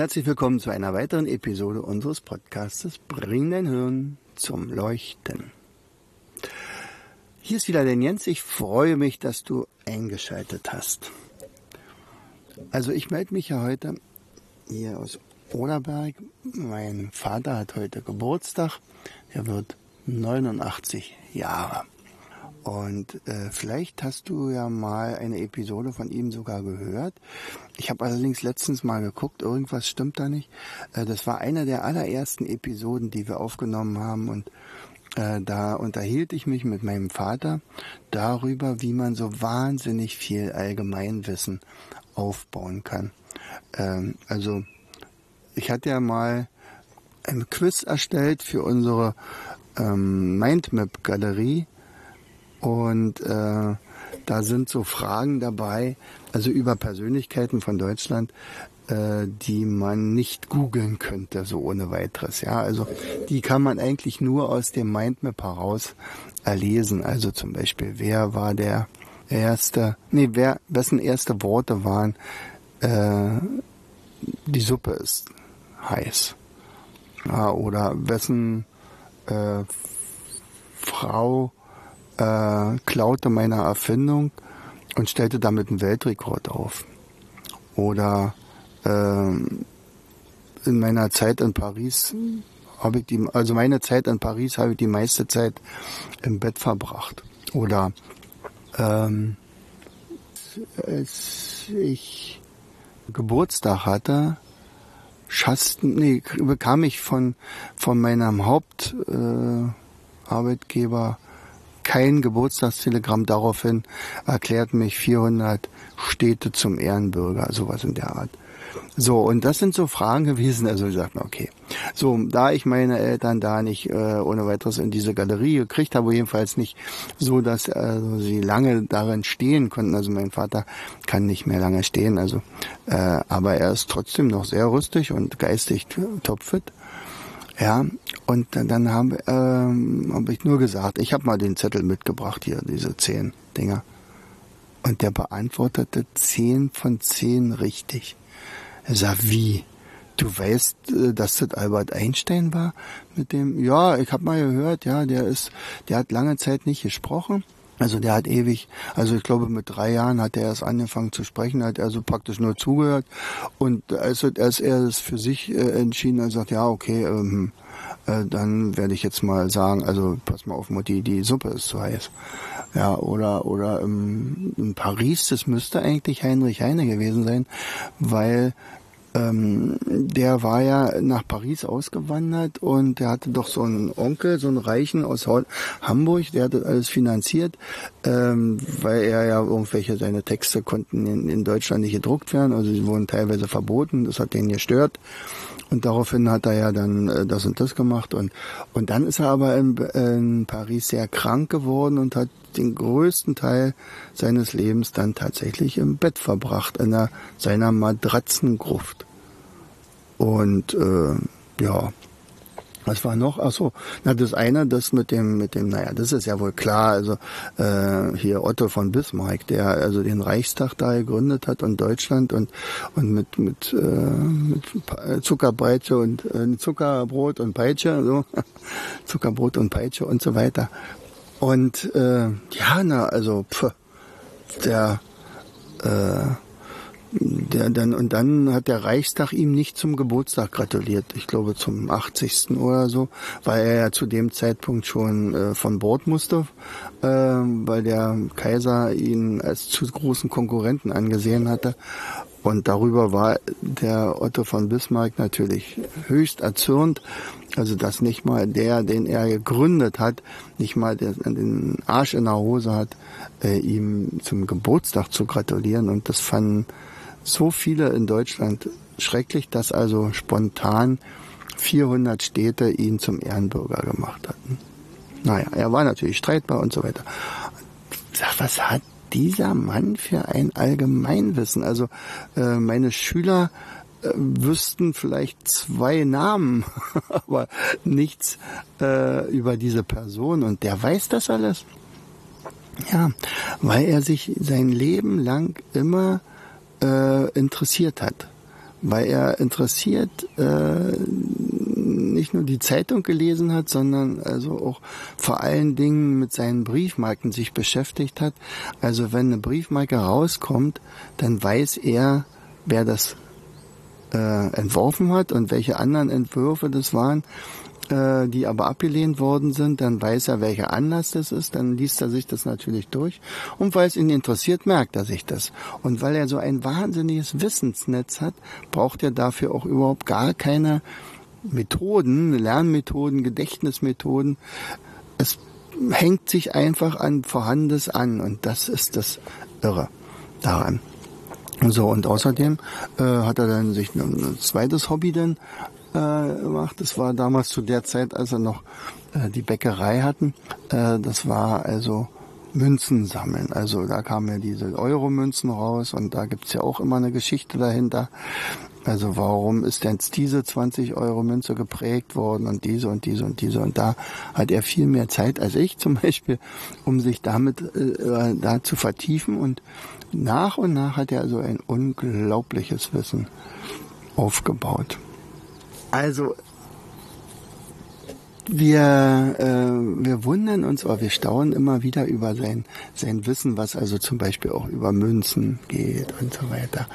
Herzlich willkommen zu einer weiteren Episode unseres Podcasts Bring dein Hirn zum Leuchten. Hier ist wieder der Jens. Ich freue mich, dass du eingeschaltet hast. Also ich melde mich ja heute hier aus Oderberg. Mein Vater hat heute Geburtstag. Er wird 89 Jahre. Und äh, vielleicht hast du ja mal eine Episode von ihm sogar gehört. Ich habe allerdings letztens mal geguckt, irgendwas stimmt da nicht. Äh, das war eine der allerersten Episoden, die wir aufgenommen haben und äh, da unterhielt ich mich mit meinem Vater darüber, wie man so wahnsinnig viel Allgemeinwissen aufbauen kann. Ähm, also ich hatte ja mal ein Quiz erstellt für unsere ähm, Mindmap-Galerie und äh, da sind so Fragen dabei, also über Persönlichkeiten von Deutschland, äh, die man nicht googeln könnte, so ohne weiteres. Ja, also die kann man eigentlich nur aus dem Mindmap heraus erlesen. Also zum Beispiel, wer war der erste, nee, wer, wessen erste Worte waren, äh, die Suppe ist heiß. Ja, oder wessen äh, Frau äh, klaute meine Erfindung und stellte damit einen Weltrekord auf. Oder äh, in meiner Zeit in Paris habe ich die, also meine Zeit in Paris habe ich die meiste Zeit im Bett verbracht. Oder ähm, als ich Geburtstag hatte, schasten, nee, bekam ich von, von meinem Hauptarbeitgeber äh, kein Geburtstagstelegramm. Daraufhin erklärt mich 400 Städte zum Ehrenbürger, sowas in der Art. So, und das sind so Fragen gewesen, also ich sagte, okay. So, da ich meine Eltern da nicht äh, ohne weiteres in diese Galerie gekriegt habe, jedenfalls nicht so, dass also, sie lange darin stehen konnten. Also mein Vater kann nicht mehr lange stehen, also äh, aber er ist trotzdem noch sehr rüstig und geistig topfit. Ja, und dann habe ähm, hab ich nur gesagt, ich habe mal den Zettel mitgebracht hier, diese zehn Dinger. Und der beantwortete zehn von zehn richtig. Er sagt, wie? Du weißt, äh, dass das Albert Einstein war mit dem? Ja, ich habe mal gehört, ja, der ist, der hat lange Zeit nicht gesprochen. Also der hat ewig, also ich glaube mit drei Jahren hat er erst angefangen zu sprechen, hat er so praktisch nur zugehört und als, als er es für sich äh, entschieden hat, sagt ja okay, ähm, äh, dann werde ich jetzt mal sagen, also pass mal auf Mutti, die Suppe ist zu heiß. Ja, oder oder ähm, in Paris, das müsste eigentlich Heinrich Heine gewesen sein, weil ähm, der war ja nach Paris ausgewandert und der hatte doch so einen Onkel, so einen Reichen aus Hamburg, der hat das alles finanziert, ähm, weil er ja irgendwelche seine Texte konnten in, in Deutschland nicht gedruckt werden, also sie wurden teilweise verboten, das hat den gestört. Und daraufhin hat er ja dann äh, das und das gemacht und und dann ist er aber in, in Paris sehr krank geworden und hat den größten Teil seines Lebens dann tatsächlich im Bett verbracht, in einer, seiner Matratzengruft. Und äh, ja, was war noch? Ach so, na das eine, das mit dem, mit dem, naja, das ist ja wohl klar. Also äh, hier Otto von Bismarck, der also den Reichstag da gegründet hat und Deutschland und und mit mit, äh, mit Zuckerpeitsche und äh, Zuckerbrot und Peitsche, so Zuckerbrot und Peitsche und so weiter. Und äh, ja, na, also pf, der, äh, der dann und dann hat der Reichstag ihm nicht zum Geburtstag gratuliert. Ich glaube zum 80. oder so, weil er ja zu dem Zeitpunkt schon äh, von Bord musste, äh, weil der Kaiser ihn als zu großen Konkurrenten angesehen hatte. Und darüber war der Otto von Bismarck natürlich höchst erzürnt. Also dass nicht mal der, den er gegründet hat, nicht mal den Arsch in der Hose hat, äh, ihm zum Geburtstag zu gratulieren. Und das fanden so viele in Deutschland schrecklich, dass also spontan 400 Städte ihn zum Ehrenbürger gemacht hatten. Naja, er war natürlich streitbar und so weiter. Was hat dieser Mann für ein Allgemeinwissen? Also äh, meine Schüler äh, wüssten vielleicht zwei Namen, aber nichts äh, über diese Person und der weiß das alles. Ja, weil er sich sein Leben lang immer äh, interessiert hat. Weil er interessiert äh, nicht nur die Zeitung gelesen hat, sondern also auch vor allen Dingen mit seinen Briefmarken sich beschäftigt hat. Also wenn eine Briefmarke rauskommt, dann weiß er, wer das äh, entworfen hat und welche anderen Entwürfe das waren, äh, die aber abgelehnt worden sind, dann weiß er, welcher Anlass das ist, dann liest er sich das natürlich durch und weil es ihn interessiert, merkt er sich das. Und weil er so ein wahnsinniges Wissensnetz hat, braucht er dafür auch überhaupt gar keine Methoden, Lernmethoden, Gedächtnismethoden. Es hängt sich einfach an Vorhandenes an und das ist das Irre daran. So, und außerdem äh, hat er dann sich ein, zweites Hobby dann äh, gemacht. Das war damals zu der Zeit, als er noch äh, die Bäckerei hatten. Äh, das war also Münzen sammeln. Also da kamen ja diese Euro-Münzen raus und da gibt's ja auch immer eine Geschichte dahinter. Also warum ist denn diese 20 Euro Münze geprägt worden und diese und diese und diese und da hat er viel mehr Zeit als ich zum Beispiel, um sich damit äh, da zu vertiefen und nach und nach hat er also ein unglaubliches Wissen aufgebaut. Also wir, äh, wir wundern uns oder wir staunen immer wieder über sein, sein Wissen, was also zum Beispiel auch über Münzen geht und so weiter.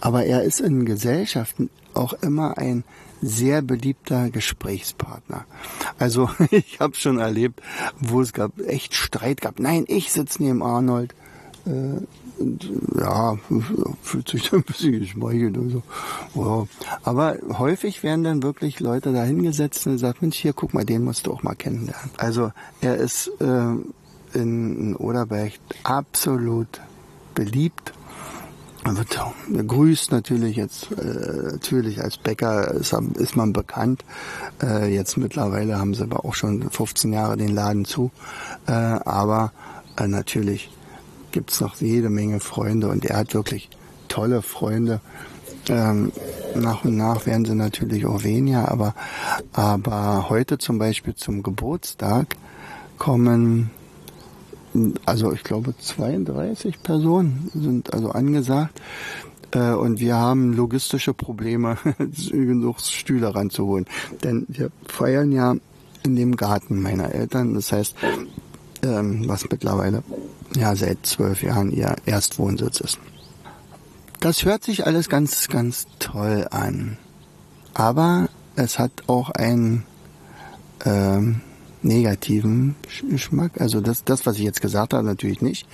Aber er ist in Gesellschaften auch immer ein sehr beliebter Gesprächspartner. Also ich habe schon erlebt, wo es gab echt Streit gab. Nein, ich sitze neben Arnold. Äh, ja, fühlt sich dann ein bisschen geschmeichelt und so. Ja. Aber häufig werden dann wirklich Leute da hingesetzt und gesagt, Mensch, hier, guck mal, den musst du auch mal kennenlernen. Also er ist äh, in, Oderberg absolut beliebt. Er wird begrüßt natürlich jetzt äh, natürlich als Bäcker ist, ist man bekannt. Äh, jetzt mittlerweile haben sie aber auch schon 15 Jahre den Laden zu. Äh, aber äh, natürlich gibt's noch jede Menge Freunde und er hat wirklich tolle Freunde. Ähm, nach und nach werden sie natürlich auch weniger, aber, aber heute zum Beispiel zum Geburtstag kommen, also ich glaube 32 Personen sind also angesagt. Äh, und wir haben logistische Probleme, genug Stühle ranzuholen. Denn wir feiern ja in dem Garten meiner Eltern. Das heißt, ähm, was mittlerweile ja seit zwölf Jahren ihr Erstwohnsitz ist. Das hört sich alles ganz, ganz toll an. Aber es hat auch einen ähm, negativen Geschmack. Also das, das, was ich jetzt gesagt habe, natürlich nicht.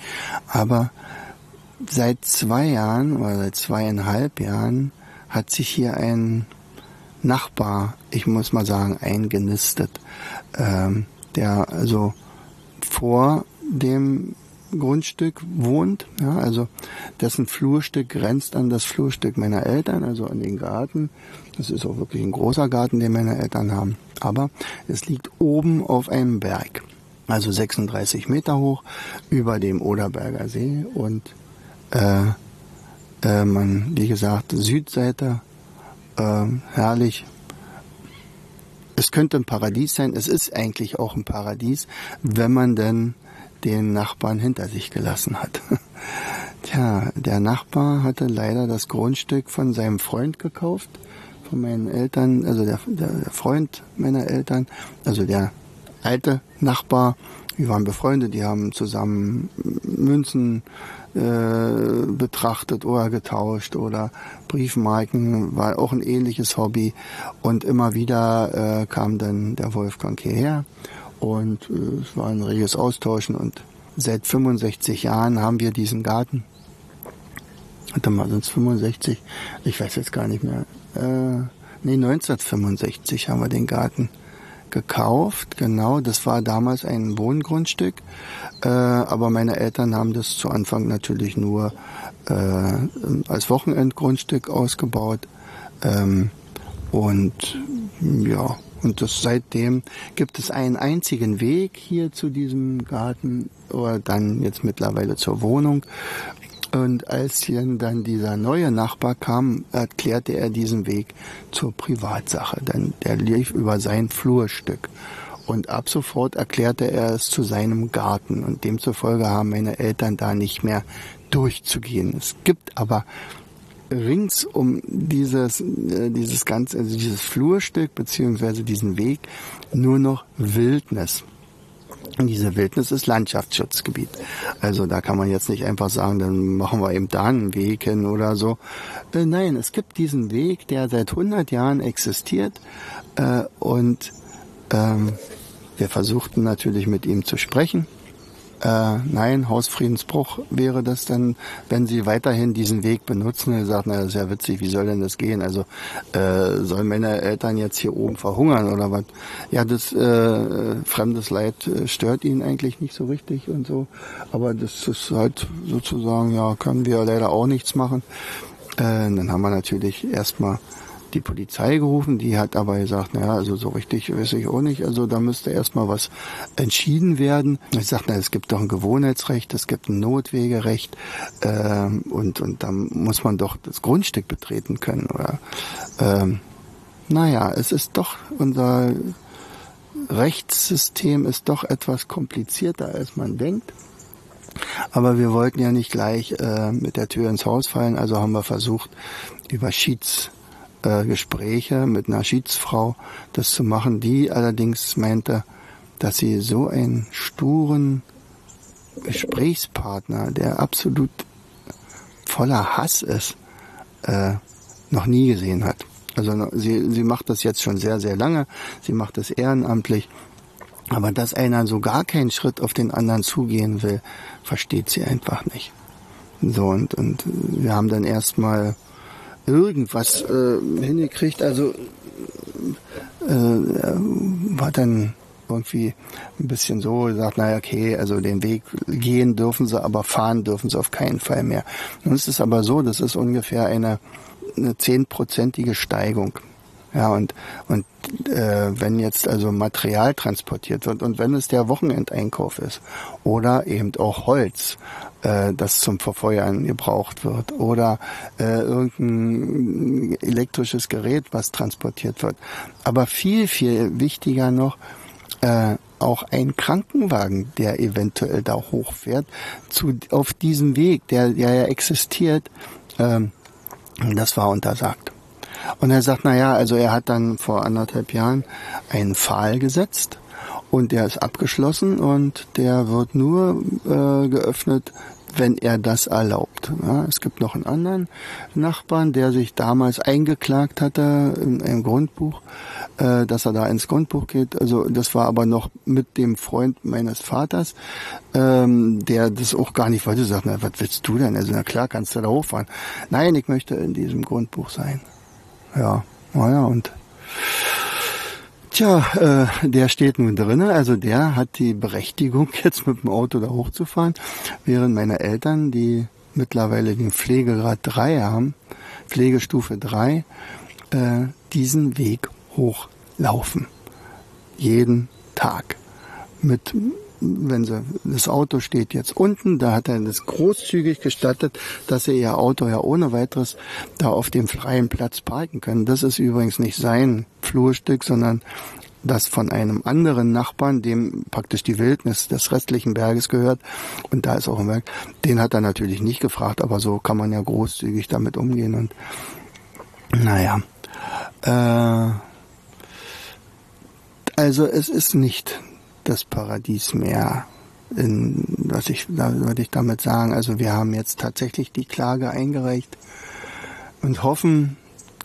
Aber seit zwei Jahren oder seit zweieinhalb Jahren hat sich hier ein Nachbar, ich muss mal sagen, eingenistet, ähm, der also vor dem Grundstück wohnt, ja, also dessen Flurstück grenzt an das Flurstück meiner Eltern, also an den Garten. Das ist auch wirklich ein großer Garten, den meine Eltern haben. Aber es liegt oben auf einem Berg, also 36 Meter hoch über dem Oderberger See und äh, äh, man, wie gesagt, Südseite, äh, herrlich. Es könnte ein Paradies sein. Es ist eigentlich auch ein Paradies, wenn man denn den Nachbarn hinter sich gelassen hat. Tja, der Nachbar hatte leider das Grundstück von seinem Freund gekauft, von meinen Eltern, also der, der Freund meiner Eltern, also der alte Nachbar, wir waren befreundet, die haben zusammen Münzen äh, betrachtet oder getauscht oder Briefmarken, war auch ein ähnliches Hobby. Und immer wieder äh, kam dann der Wolfgang hierher und äh, es war ein reges Austauschen und seit 65 Jahren haben wir diesen Garten. Warte mal, sind es 65? Ich weiß jetzt gar nicht mehr. Äh, nee, 1965 haben wir den Garten gekauft. Genau, das war damals ein Wohngrundstück. Äh, aber meine Eltern haben das zu Anfang natürlich nur äh, als Wochenendgrundstück ausgebaut. Ähm, und ja, und das, seitdem gibt es einen einzigen Weg hier zu diesem Garten oder dann jetzt mittlerweile zur Wohnung. Und als hier dann dieser neue Nachbar kam, erklärte er diesen Weg zur Privatsache, denn der lief über sein Flurstück. Und ab sofort erklärte er es zu seinem Garten. Und demzufolge haben meine Eltern da nicht mehr durchzugehen. Es gibt aber rings um dieses, äh, dieses ganze, also dieses Flurstück beziehungsweise diesen Weg nur noch Wildnis. Diese Wildnis ist Landschaftsschutzgebiet. Also da kann man jetzt nicht einfach sagen, dann machen wir eben da einen Weg hin oder so. Äh, nein, es gibt diesen Weg, der seit 100 Jahren existiert äh, und ähm, wir versuchten natürlich mit ihm zu sprechen äh, nein, Hausfriedensbruch wäre das dann, wenn sie weiterhin diesen Weg benutzen. Er sagt, na, das ist ja witzig, wie soll denn das gehen? Also äh, sollen meine Eltern jetzt hier oben verhungern oder was? Ja, das äh, fremdes Leid äh, stört ihn eigentlich nicht so richtig und so. Aber das ist halt sozusagen, ja, können wir leider auch nichts machen. Äh, dann haben wir natürlich erstmal die Polizei gerufen, die hat aber gesagt, naja, also so richtig weiß ich auch nicht, also da müsste erstmal was entschieden werden. Ich sagte, na, es gibt doch ein Gewohnheitsrecht, es gibt ein Notwegerecht äh, und, und da muss man doch das Grundstück betreten können. Oder ähm, naja, es ist doch unser Rechtssystem ist doch etwas komplizierter, als man denkt. Aber wir wollten ja nicht gleich äh, mit der Tür ins Haus fallen, also haben wir versucht, über Schieds äh, Gespräche mit einer Schiedsfrau, das zu machen, die allerdings meinte, dass sie so einen sturen Gesprächspartner, der absolut voller Hass ist, äh, noch nie gesehen hat. Also sie, sie macht das jetzt schon sehr, sehr lange, sie macht es ehrenamtlich, aber dass einer so gar keinen Schritt auf den anderen zugehen will, versteht sie einfach nicht. So, und, und wir haben dann erstmal irgendwas äh, hingekriegt. Also äh, war dann irgendwie ein bisschen so gesagt, naja, okay, also den Weg gehen dürfen sie, aber fahren dürfen sie auf keinen Fall mehr. Nun ist es aber so, das ist ungefähr eine zehnprozentige Steigung. Ja, und, und äh, wenn jetzt also Material transportiert wird und wenn es der Wochenendeinkauf ist oder eben auch Holz, äh, das zum Verfeuern gebraucht wird oder äh, irgendein elektrisches Gerät, was transportiert wird. Aber viel, viel wichtiger noch, äh, auch ein Krankenwagen, der eventuell da hochfährt, zu, auf diesem Weg, der, der ja existiert, ähm, das war untersagt. Und er sagt, na ja, also er hat dann vor anderthalb Jahren einen Pfahl gesetzt und der ist abgeschlossen und der wird nur äh, geöffnet, wenn er das erlaubt. Ja, es gibt noch einen anderen Nachbarn, der sich damals eingeklagt hatte in einem Grundbuch, äh, dass er da ins Grundbuch geht. Also das war aber noch mit dem Freund meines Vaters, ähm, der das auch gar nicht wollte. Sagt, na, was willst du denn? Also na klar, kannst du da hochfahren. Nein, ich möchte in diesem Grundbuch sein. Ja, naja, und Tja, äh, der steht nun drinnen, also der hat die Berechtigung, jetzt mit dem Auto da hochzufahren, während meine Eltern, die mittlerweile den Pflegegrad 3 haben, Pflegestufe 3, äh, diesen Weg hochlaufen. Jeden Tag. Mit wenn sie, das Auto steht jetzt unten, da hat er das großzügig gestattet, dass sie ihr Auto ja ohne weiteres da auf dem freien Platz parken können. Das ist übrigens nicht sein Flurstück, sondern das von einem anderen Nachbarn, dem praktisch die Wildnis des restlichen Berges gehört. Und da ist auch ein Werk. Den hat er natürlich nicht gefragt, aber so kann man ja großzügig damit umgehen. Und naja. Äh, also es ist nicht das Paradies mehr. In, was ich, würde ich damit sagen, also wir haben jetzt tatsächlich die Klage eingereicht und hoffen,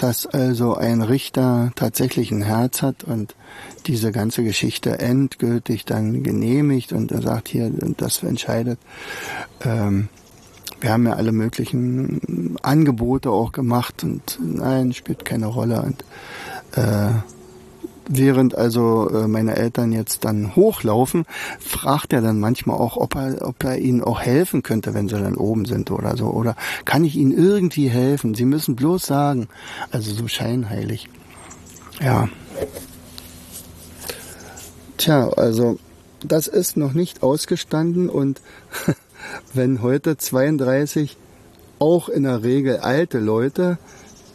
dass also ein Richter tatsächlich ein Herz hat und diese ganze Geschichte endgültig dann genehmigt und er sagt hier, das entscheidet. Ähm, wir haben ja alle möglichen Angebote auch gemacht und nein, spielt keine Rolle und äh, während also äh, meine Eltern jetzt dann hochlaufen, fragt er dann manchmal auch, ob er, ob er ihnen auch helfen könnte, wenn sie dann oben sind oder so. Oder kann ich ihnen irgendwie helfen? Sie müssen bloß sagen. Also so scheinheilig. Ja. Tja, also das ist noch nicht ausgestanden und wenn heute 32 auch in der Regel alte Leute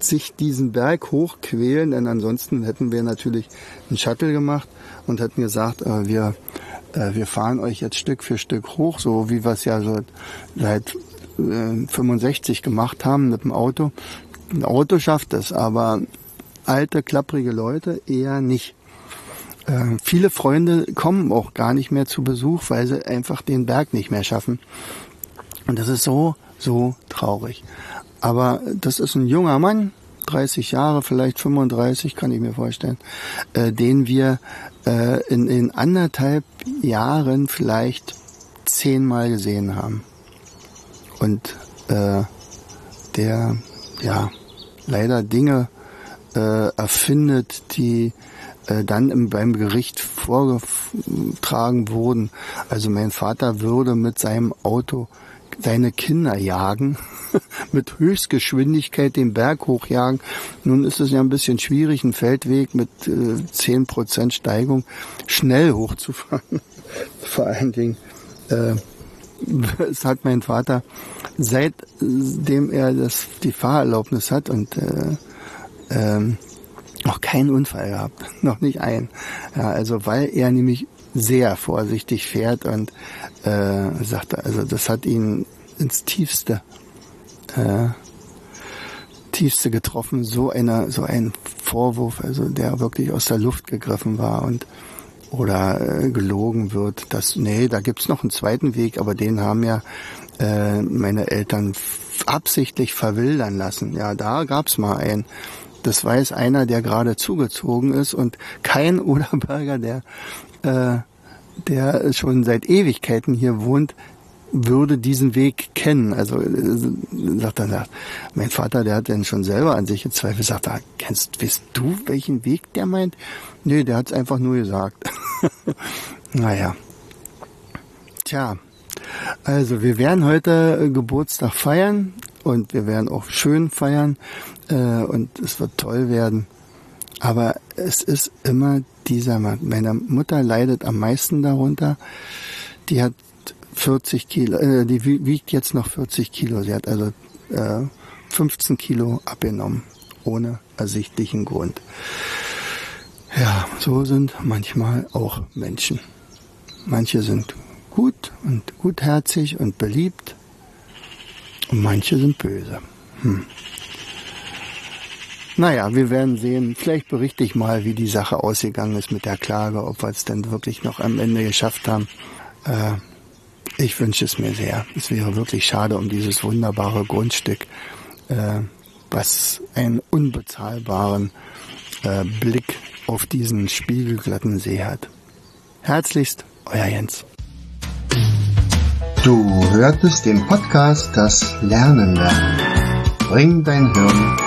sich diesen Berg hochquälen, denn ansonsten hätten wir natürlich einen Shuttle gemacht und hätten gesagt, äh, wir, äh, wir fahren euch jetzt Stück für Stück hoch, so wie wir es ja so seit äh, 65 gemacht haben mit dem Auto. Ein Auto schafft es, aber alte, klapprige Leute eher nicht. Äh, viele Freunde kommen auch gar nicht mehr zu Besuch, weil sie einfach den Berg nicht mehr schaffen. Und das ist so, so traurig. Aber das ist ein junger Mann, 30 Jahre, vielleicht 35, kann ich mir vorstellen, äh, den wir äh, in, in anderthalb Jahren vielleicht zehnmal gesehen haben. Und äh, der, ja, leider Dinge äh, erfindet, die äh, dann im, beim Gericht vorgetragen wurden. Also mein Vater würde mit seinem Auto seine Kinder jagen, mit Höchstgeschwindigkeit den Berg hochjagen. Nun ist es ja ein bisschen schwierig, einen Feldweg mit äh, zehn äh, Prozent Steigung schnell hochzufahren. Vor allen Dingen, äh, es hat mein Vater, seitdem er das, die Fahrerlaubnis hat und äh, ähm, noch keinen Unfall gehabt, noch nicht ein. Ja, also weil er nämlich sehr vorsichtig fährt und äh, sagte, also das hat ihn ins tiefste, äh, tiefste getroffen. So einer, so ein Vorwurf, also der wirklich aus der Luft gegriffen war und oder äh, gelogen wird, dass nee, da gibt's noch einen zweiten Weg, aber den haben ja äh, meine Eltern absichtlich verwildern lassen. Ja, da gab's mal einen. Das weiß einer, der gerade zugezogen ist und kein Oderberger, der äh, der schon seit Ewigkeiten hier wohnt, würde diesen Weg kennen. Also äh, sagt er, mein Vater, der hat denn schon selber an sich gezweifelt, sagt er, kennst, weißt du, welchen Weg der meint? Nee, der hat es einfach nur gesagt. naja. Tja, also wir werden heute äh, Geburtstag feiern und wir werden auch schön feiern äh, und es wird toll werden. Aber es ist immer dieser Mann. Meine Mutter leidet am meisten darunter. Die hat 40 Kilo, äh, die wiegt jetzt noch 40 Kilo. Sie hat also äh, 15 Kilo abgenommen, ohne ersichtlichen Grund. Ja, so sind manchmal auch Menschen. Manche sind gut und gutherzig und beliebt und manche sind böse. Hm. Naja, wir werden sehen. Vielleicht berichte ich mal, wie die Sache ausgegangen ist mit der Klage, ob wir es denn wirklich noch am Ende geschafft haben. Äh, ich wünsche es mir sehr. Es wäre wirklich schade um dieses wunderbare Grundstück, äh, was einen unbezahlbaren äh, Blick auf diesen spiegelglatten See hat. Herzlichst, euer Jens. Du hörtest den Podcast Das Lernen lernen. Bring dein Hirn